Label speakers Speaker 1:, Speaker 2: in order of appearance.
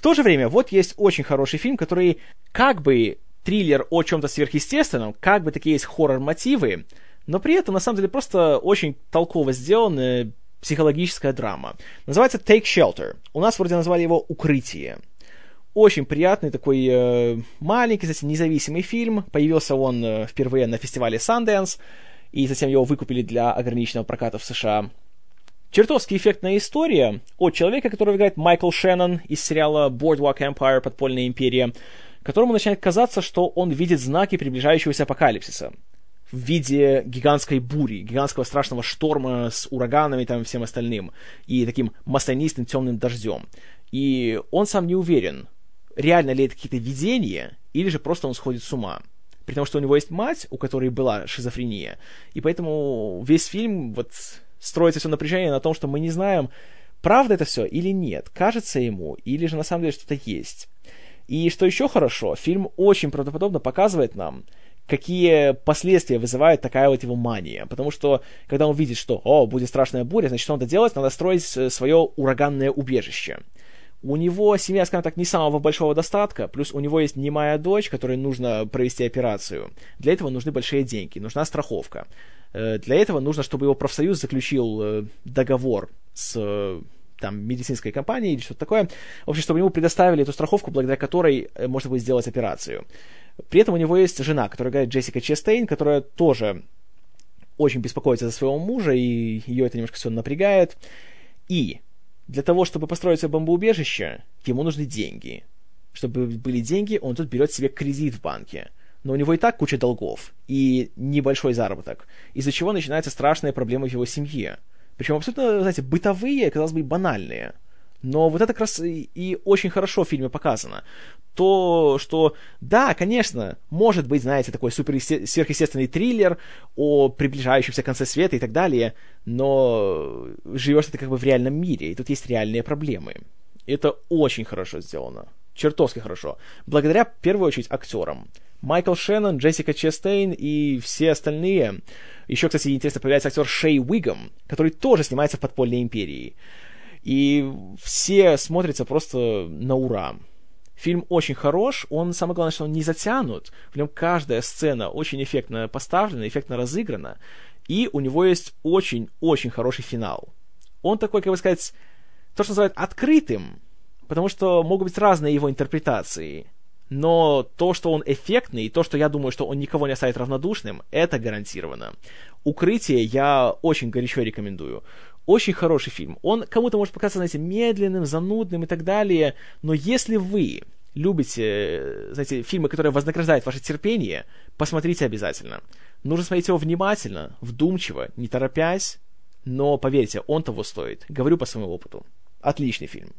Speaker 1: В то же время, вот есть очень хороший фильм, который как бы триллер о чем-то сверхъестественном, как бы такие есть хоррор-мотивы, но при этом, на самом деле, просто очень толково сделанная психологическая драма. Называется Take Shelter. У нас вроде назвали его «Укрытие». Очень приятный такой э, маленький, кстати, независимый фильм. Появился он э, впервые на фестивале Sundance, и затем его выкупили для ограниченного проката в США. Чертовски эффектная история от человека, который играет Майкл Шеннон из сериала Boardwalk Empire «Подпольная империя», которому начинает казаться, что он видит знаки приближающегося апокалипсиса в виде гигантской бури, гигантского страшного шторма с ураганами и там всем остальным, и таким маслянистым темным дождем. И он сам не уверен, реально ли это какие-то видения, или же просто он сходит с ума. При том, что у него есть мать, у которой была шизофрения. И поэтому весь фильм вот строится все напряжение на том, что мы не знаем, правда это все или нет, кажется ему, или же на самом деле что-то есть. И что еще хорошо, фильм очень правдоподобно показывает нам, какие последствия вызывает такая вот его мания. Потому что, когда он видит, что, о, будет страшная буря, значит, что надо делать? Надо строить свое ураганное убежище. У него семья, скажем так, не самого большого достатка, плюс у него есть немая дочь, которой нужно провести операцию. Для этого нужны большие деньги, нужна страховка. Э, для этого нужно, чтобы его профсоюз заключил э, договор с э, там, медицинской компанией или что-то такое. В общем, чтобы ему предоставили эту страховку, благодаря которой можно будет сделать операцию. При этом у него есть жена, которая говорит Джессика Честейн, которая тоже очень беспокоится за своего мужа, и ее это немножко все напрягает. И для того, чтобы построить себе бомбоубежище, ему нужны деньги. Чтобы были деньги, он тут берет себе кредит в банке. Но у него и так куча долгов и небольшой заработок, из-за чего начинаются страшные проблемы в его семье. Причем абсолютно, знаете, бытовые, казалось бы, банальные – но вот это как раз и, очень хорошо в фильме показано. То, что, да, конечно, может быть, знаете, такой супер сверхъестественный триллер о приближающемся конце света и так далее, но живешь ты как бы в реальном мире, и тут есть реальные проблемы. Это очень хорошо сделано. Чертовски хорошо. Благодаря, в первую очередь, актерам. Майкл Шеннон, Джессика Честейн и все остальные. Еще, кстати, интересно, появляется актер Шей Уигом, который тоже снимается в «Подпольной империи». И все смотрятся просто на ура. Фильм очень хорош, он, самое главное, что он не затянут. В нем каждая сцена очень эффектно поставлена, эффектно разыграна. И у него есть очень-очень хороший финал. Он такой, как бы сказать, то, что называют открытым, потому что могут быть разные его интерпретации. Но то, что он эффектный, и то, что я думаю, что он никого не оставит равнодушным, это гарантированно. «Укрытие» я очень горячо рекомендую. Очень хороший фильм. Он кому-то может показаться, знаете, медленным, занудным и так далее, но если вы любите, знаете, фильмы, которые вознаграждают ваше терпение, посмотрите обязательно. Нужно смотреть его внимательно, вдумчиво, не торопясь, но поверьте, он того стоит. Говорю по своему опыту. Отличный фильм.